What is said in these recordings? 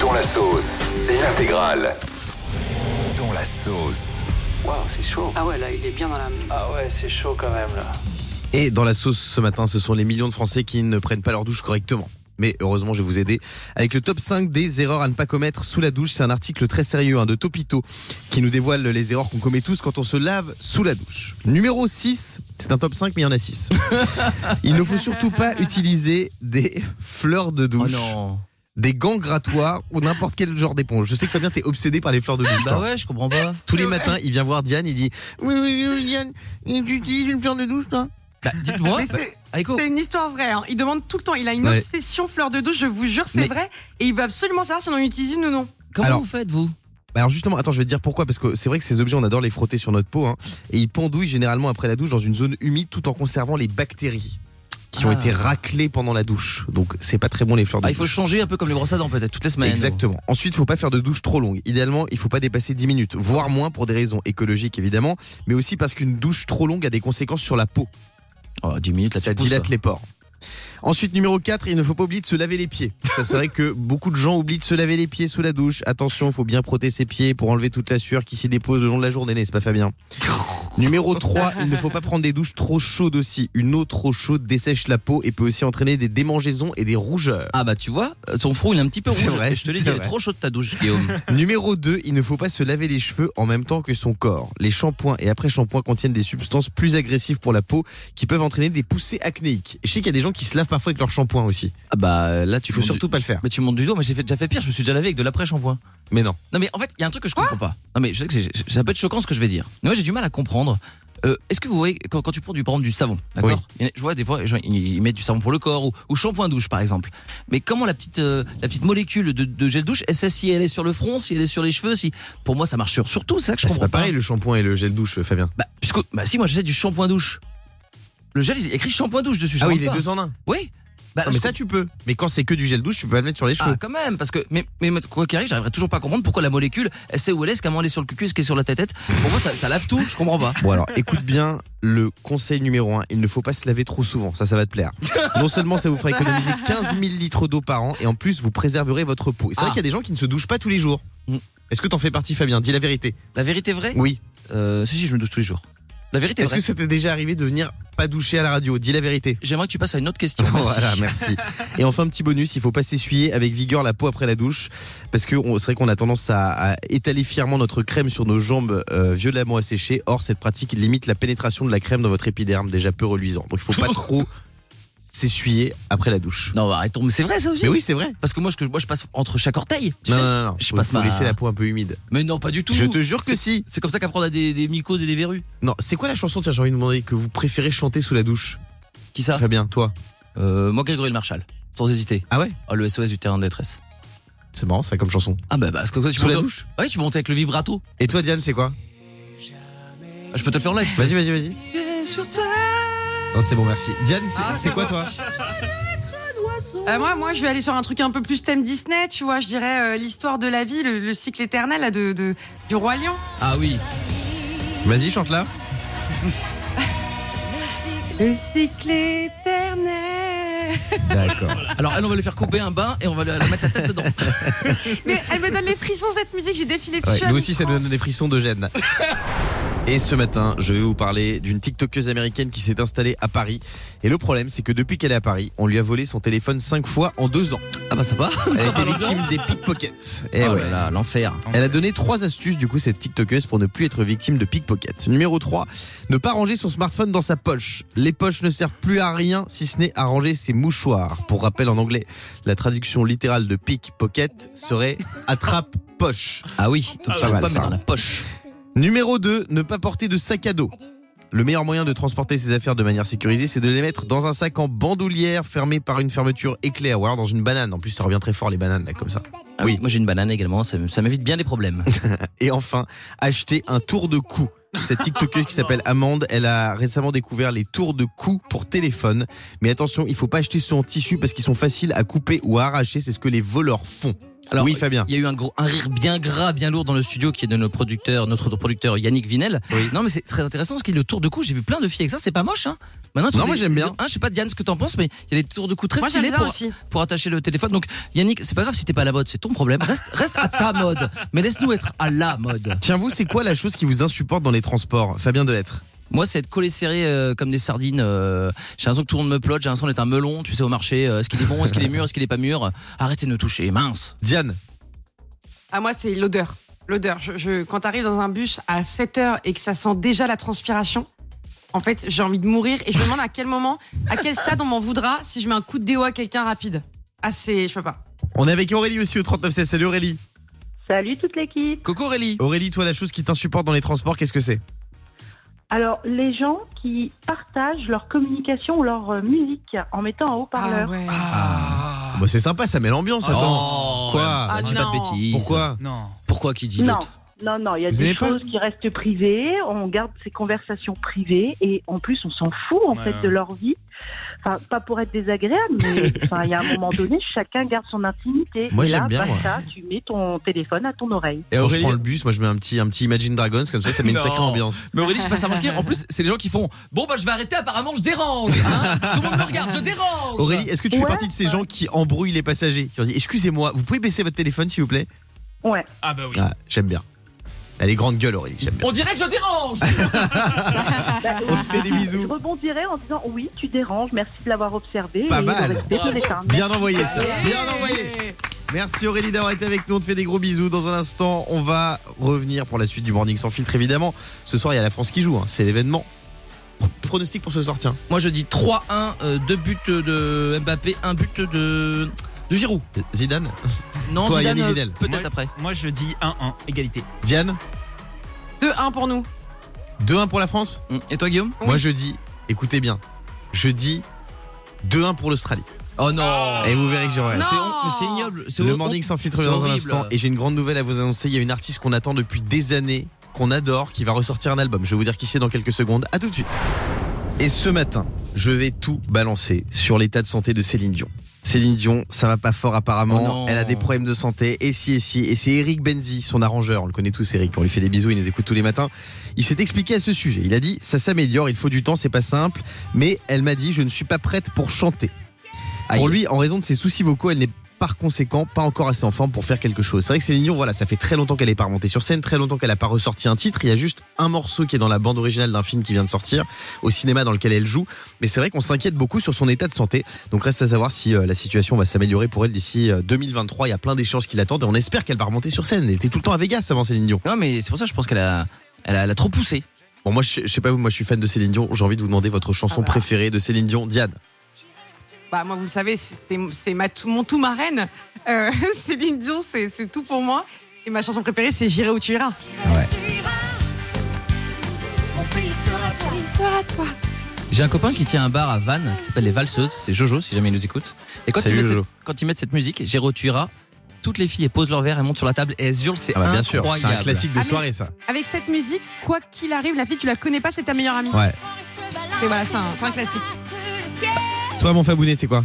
Dans la sauce, l'intégrale. Dans la sauce. Waouh, c'est chaud. Ah ouais, là, il est bien dans la. Ah ouais, c'est chaud quand même là. Et dans la sauce ce matin, ce sont les millions de Français qui ne prennent pas leur douche correctement. Mais heureusement, je vais vous aider avec le top 5 des erreurs à ne pas commettre sous la douche. C'est un article très sérieux hein, de Topito qui nous dévoile les erreurs qu'on commet tous quand on se lave sous la douche. Numéro 6, c'est un top 5 mais il y en a 6. Il ne faut surtout pas utiliser des fleurs de Oh douche, non. des gants grattoirs ou n'importe quel genre d'éponge. Je sais que Fabien, t'es obsédé par les fleurs de douche. Bah ouais, je comprends pas. Tous les matins, il vient voir Diane, il dit Oui, oui, oui, Diane, tu utilises une fleur de douche, toi? Bah, dites-moi. Bah, c'est- une histoire vraie. hein. Il demande tout le temps. Il a une Ouais. obsession fleur de douche, je vous jure, c'est Mais- vrai. Et il veut absolument savoir si on en utilise une ou non. comment Alors- vous faites vous? Bah Alors justement, attends, je vais te dire pourquoi, parce que c'est vrai que ces objets, on adore les frotter sur notre peau, hein, et ils pendouillent généralement après la douche dans une zone humide tout en conservant les bactéries qui ont Ah. été raclées pendant la douche. Donc c'est pas très bon les fleurs de Ah, il faut douche. changer un peu comme les brosses à dents peut-être toutes les semaines. Exactement. Ensuite, faut pas faire de douche trop longue. Idéalement, il faut pas dépasser 10 minutes, voire moins pour des raisons écologiques évidemment, mais aussi parce qu'une douche trop longue a des conséquences sur la peau. Oh, 10 minutes là, ça dilate les pores. Ensuite, numéro 4, il ne faut pas oublier de se laver les pieds. Ça, c'est vrai que beaucoup de gens oublient de se laver les pieds sous la douche. Attention, il faut bien frotter ses pieds pour enlever toute la sueur qui s'y dépose le long de la journée, n'est-ce pas Fabien? Numéro 3, il ne faut pas prendre des douches trop chaudes aussi. Une eau trop chaude dessèche la peau et peut aussi entraîner des démangeaisons et des rougeurs. Ah bah tu vois, ton front il est un petit peu rouge. vrai, je te l'ai dit, elle est trop chaude ta douche, Guillaume. Numéro 2, il ne faut pas se laver les cheveux en même temps que son corps. Les shampoings et après-shampoings contiennent des substances plus agressives pour la peau qui peuvent entraîner des poussées acnéiques. Je sais qu'il y a des gens qui se lavent parfois avec leur shampoing aussi. Ah bah là tu faut surtout du- pas le faire. Mais tu montes du doigt, moi j'ai fait- déjà fait pire, je me suis déjà lavé avec de l'après-shampoing. Mais non. Non mais en fait, il y a un truc que je comprends pas. Non mais je sais que c'est- ça peut être choquant ce que je vais dire. Mais moi j'ai du mal à comprendre. Euh, Est-ce que vous voyez quand, quand tu prends du par exemple du savon, d'accord Je vois des fois ils, mettent du savon pour le corps ou, ou shampoing douche par exemple. Mais comment la petite euh, la petite molécule de, de gel douche, sait si elle est sur le front, si elle est sur les cheveux, si pour moi ça marche sur surtout ça que je Bah, c'est comprends pas pareil le shampoing et le gel douche, Fabien. Bah puisque bah si moi j'achète du shampoing douche. Le gel il est écrit shampoing douche dessus. Ah oui, les pas. deux en un. Oui. Bah, Non, mais ça tu peux. Mais quand c'est que du gel douche, tu peux pas le mettre sur les cheveux. Ah, quand même, parce que, mais, mais quoi qu'il arrive, j'arriverai toujours pas à comprendre pourquoi la molécule, elle sait où elle est, est-ce qu'elle est sur le cucu, est-ce qu'elle est sur la tête Pour moi, ça, ça lave tout, je comprends pas. Bon alors, écoute bien le conseil numéro 1, il ne faut pas se laver trop souvent, ça ça va te plaire. Non seulement ça vous fera économiser 15 000 litres d'eau par an, et en plus vous préserverez votre peau. C'est vrai Ah. qu'il y a des gens qui ne se douchent pas tous les jours. Mm. Est-ce que t'en fais partie Fabien? Dis la vérité. La vérité vraie? Oui. euh, Si, si, je me douche tous les jours. La vérité Est-ce que ça t'est déjà arrivé de venir pas doucher à la radio? Dis la vérité. J'aimerais que tu passes à une autre question. merci. Voilà, merci. Et enfin, petit bonus, il faut pas s'essuyer avec vigueur la peau après la douche, parce que c'est vrai qu'on a tendance à, à étaler fièrement notre crème sur nos jambes euh, violemment asséchées. Or, cette pratique limite la pénétration de la crème dans votre épiderme, déjà peu reluisant. Donc, il faut pas trop s'essuyer après la douche. Non, bah, arrêtons, mais c'est vrai ça aussi Mais oui, c'est vrai. Parce que moi, je, moi, je passe entre chaque orteil. tu Non, sais. non, non, non. Je Faut- passe faut ma- laisser la peau un peu humide. Mais non, pas du tout. Je te jure que si. C'est comme ça qu'après on a des, des mycoses et des verrues. Non, c'est quoi la chanson, tiens, j'ai envie de demander, que vous préférez chanter sous la douche? Qui ça? Fabien, toi. euh, Moi, Grégory le Marshall, sans hésiter. Ah ouais? Oh, le SOS du terrain de détresse. C'est marrant, ça, comme chanson. Ah bah, parce que toi, tu Sous la montes- douche? Ouais, tu montes avec le vibrato. Et toi, Diane, c'est quoi? Ah, Je peux te le faire en live. Vas-y, vas-y, vas-y. Non, c'est bon, merci. Diane, c'est Ah, quoi, bon. toi Euh, moi, moi, je vais aller sur un truc un peu plus thème Disney, tu vois. Je dirais euh, l'histoire de la vie, le, le cycle éternel là, de, de- du roi lion. Ah oui. Vas-y, chante là. Le cycle éternel. D'accord. Alors, elle, on va lui faire couper un bain et on va la la mettre la tête dedans. Mais elle me donne les frissons cette musique. J'ai défilé dessus. Ouais, nous aussi, ça nous donne des frissons de gêne. Et ce matin, je vais vous parler d'une TikTokeuse américaine qui s'est installée à Paris. Et le problème, c'est que depuis qu'elle est à Paris, on lui a volé son téléphone cinq fois en deux ans. Ah bah ça va. Elle Ça été victime des pickpockets. Et oh ouais. là là, l'enfer. Elle a donné trois astuces, du coup, cette TikTokeuse, pour ne plus être victime de pickpocket. Numéro 3, ne pas ranger son smartphone dans sa poche. Les poches ne servent plus à rien si ce n'est à ranger ses mouchoirs. Pour rappel en anglais, la traduction littérale de pickpocket serait attrape poche. Ah oui, donc pas ça va pas ça. mettre dans la poche. Numéro 2, ne pas porter de sac à dos. Le meilleur moyen de transporter ses affaires de manière sécurisée, c'est de les mettre dans un sac en bandoulière fermé par une fermeture éclair ou alors dans une banane. En plus, ça revient très fort les bananes là comme ça. Ah oui, moi j'ai une banane également, ça, ça m'évite bien des problèmes. Et enfin, acheter un tour de cou. Cette TikTokeuse qui s'appelle Amande, elle a récemment découvert les tours de cou pour téléphone. Mais attention, il faut pas acheter ceux en tissu parce qu'ils sont faciles à couper ou à arracher. C'est ce que les voleurs font. Alors, oui, Fabien. Il y a eu un, gros, un rire bien gras, bien lourd dans le studio qui est de nos producteurs, notre producteur Yannick Vinel. Oui. Non, mais c'est très intéressant parce qu'il le tour de cou. J'ai vu plein de filles avec ça. C'est pas moche, hein. Maintenant, Non, tu- moi, j'aime bien. Hein, je sais pas, Diane, ce que t'en penses, mais il y a des tours de cou très Moi, stylés pour, aussi. pour attacher le téléphone. Donc, Yannick, c'est pas grave si t'es pas à la mode, c'est ton problème. Reste, reste à ta mode. Mais laisse-nous être à la mode. Tiens, vous, c'est quoi la chose qui vous insupporte dans les transports Fabien Delettre? Moi, c'est être collé serré euh, comme des sardines. euh, j'ai l'impression que tout le monde me plotte. J'ai l'impression d'être un melon, tu sais, au marché. Euh, est-ce qu'il est bon Est-ce qu'il est mûr Est-ce qu'il est pas mûr Arrêtez de me toucher, mince. Diane. Ah, moi, c'est l'odeur. L'odeur. Je, je- quand t'arrives dans un bus à 7 heures et que ça sent déjà la transpiration, en fait, j'ai envie de mourir et je me demande à quel moment, à quel stade on m'en voudra si je mets un coup de déo à quelqu'un rapide. Ah, c'est. Je peux pas. On est avec Aurélie aussi au 3916. Salut Aurélie. Salut toute l'équipe. Coucou Aurélie. Aurélie, toi, la chose qui t'insupporte dans les transports, qu'est-ce que c'est? Alors, les gens qui partagent leur communication ou leur euh, musique en mettant un haut-parleur. Ah, ouais. Bah, C'est sympa, ça met l'ambiance. Attends. Oh, Quoi Ah, dis non. pas de bêtises. Pourquoi Non. Pourquoi qui dit non, l'autre non, non, il y a Vous des choses qui restent privées. On garde ces conversations privées et en plus, on s'en fout en Ouais, fait ouais. de leur vie. Enfin, pas pour être désagréable, mais enfin, il y a un moment donné, chacun garde son intimité. Moi, j'aime bien, basta, tu mets ton téléphone à ton oreille. Et Quand je Aurélie, prends le bus, moi je mets un petit, un petit Imagine Dragons, comme ça, ça met une sacrée ambiance. mais Aurélie, je sais pas si t'as remarqué. En plus, c'est les gens qui font Bon, bah, je vais arrêter, apparemment, je dérange. hein. Tout le monde me regarde, je dérange. Aurélie, est-ce que tu fais Ouais. partie de ces gens qui embrouillent les passagers Qui leur disent Excusez-moi, vous pouvez baisser votre téléphone s'il vous plaît? Ouais. Ah bah oui. Ah, j'aime bien. Elle est grande gueule, Aurélie, j'aime bien. On dirait que je dérange. On te fait des bisous. Je rebondirais en disant oui, tu déranges, merci de l'avoir observé. Pas et mal. Bien envoyé ça, bien envoyé. Merci Aurélie d'avoir été avec nous, on te fait des gros bisous. Dans un instant, on va revenir pour la suite du Morning sans filtre évidemment. Ce soir, il y a la France qui joue, hein, c'est l'événement. Pronostic pour ce soir, tiens. Moi, je dis 3-1, euh, deux buts de Mbappé, un but de, de Giroud. Zidane Non, Toi, Zidane, Yannick peut-être Moi- après. Moi je dis 1-1, égalité. Diane 2-1 pour nous. 2-1 pour la France Mm. Et toi, Guillaume Moi je dis, écoutez bien, je dis 2-1 pour l'Australie. Oh non Et vous verrez que j'aurai. Non. C'est mais c'est ignoble. c'est Le Morning sans filtre c'est revient dans un horrible. instant. Et j'ai une grande nouvelle à vous annoncer. Il y a une artiste qu'on attend depuis des années, qu'on adore, qui va ressortir un album. Je vais vous dire qui c'est dans quelques secondes. À tout de suite. Et ce matin, je vais tout balancer sur l'état de santé de Céline Dion. Céline Dion, ça va pas fort Oh apparemment. non. Elle a des problèmes de santé. Et si, et si. Et c'est Eric Benzi, son arrangeur. On le connaît tous, Eric. On lui fait des bisous. Il nous écoute tous les matins. Il s'est expliqué à ce sujet. Il a dit Ça s'améliore, il faut du temps, c'est pas simple. Mais elle m'a dit Je ne suis pas prête pour chanter. Pour lui, en raison de ses soucis vocaux, elle n'est par conséquent pas encore assez en forme pour faire quelque chose. C'est vrai que Céline Dion, voilà, ça fait très longtemps qu'elle n'est pas remontée sur scène, très longtemps qu'elle n'a pas ressorti un titre. Il y a juste un morceau qui est dans la bande originale d'un film qui vient de sortir au cinéma dans lequel elle joue. Mais c'est vrai qu'on s'inquiète beaucoup sur son état de santé. Donc reste à savoir si euh, la situation va s'améliorer pour elle d'ici euh, 2023. Il y a plein d'échéances qui l'attendent et on espère qu'elle va remonter sur scène. Elle était tout le temps à Vegas avant Céline Dion. Non, mais c'est pour ça que je pense qu'elle a, elle a, elle a trop poussé. Bon, moi, je, je sais pas vous, moi je suis fan de Céline Dion. J'ai envie de vous demander votre chanson Ah bah. préférée de Céline Dion. Diane. Bah, moi, vous le savez, c'est mon tout marraine. Euh, Céline Dion, c'est c'est tout pour moi. Et ma chanson préférée, c'est J'irai où tu iras. Sera toi. J'ai un copain qui tient un bar à Vannes qui s'appelle Les Valseuses. C'est Jojo, si jamais il nous écoute. Et quand, Salut, ils mettent, Jojo. cette, quand ils mettent cette musique, Géro Tuira, toutes les filles elles posent leur verre, elles montent sur la table et elles hurlent. C'est Ah bah, bien sûr, c'est incroyable. un classique de soirée ça. Avec cette musique, quoi qu'il arrive, la fille, tu la connais pas, c'est ta meilleure amie. Ouais. Et voilà, c'est un, c'est un classique. Toi, mon Fabounet, c'est quoi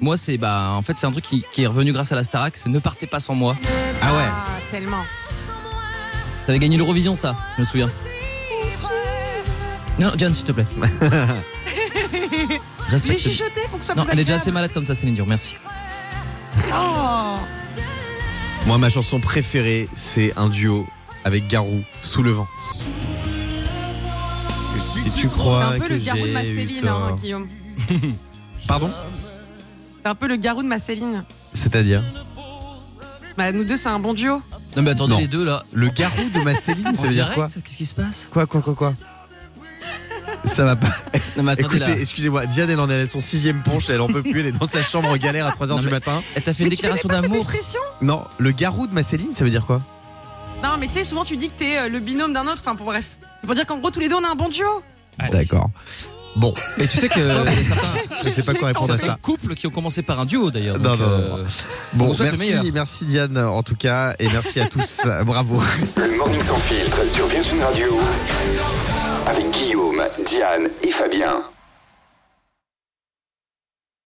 Moi, c'est bah, en fait, c'est un truc qui, qui est revenu grâce à la Starac. C'est Ne partez pas sans moi. Ah ouais. Ah, tellement. Ça avait gagné l'Eurovision, ça, je me souviens. Non, John, s'il te plaît. J'ai chuchoté pour que ça Non, plus elle est déjà assez malade comme ça, Céline Dion. Merci. Oh. Moi, ma chanson préférée, c'est un duo avec Garou, Sous le vent. Si tu C'est crois un peu que le garou de ma j'ai eu Céline, hein. Guillaume. Pardon C'est un peu le garou de ma Céline. C'est-à-dire Bah, nous deux, c'est un bon duo. Non, mais attendez, Non. les deux là. Le garou de ma Céline, ça En veut dire direct quoi Qu'est-ce qui se passe Quoi, quoi, quoi, quoi Ça va pas. Non, mais attendez Écoutez, là. excusez-moi, Diane, elle en est à son sixième punch, elle en peut plus, elle est dans sa chambre en galère à 3h Non, du mais- matin. Elle t'a fait une Mais tu connais déclaration pas cette d'amour. expression Non, le garou de ma Céline, ça veut dire quoi Non, mais tu sais, souvent tu dis que t'es euh, le binôme d'un autre. Enfin, pour bref. C'est pour dire qu'en gros, tous les deux, on a un bon duo. D'accord. Bon, Et tu sais que je sais pas quoi répondre à ça. couples qui ont commencé par un duo d'ailleurs. Non, non, non, euh, Bon, merci, merci Diane en tout cas, et merci à tous. Bravo. Le Morning sans filtre sur Virgin Radio avec Guillaume, Diane et Fabien.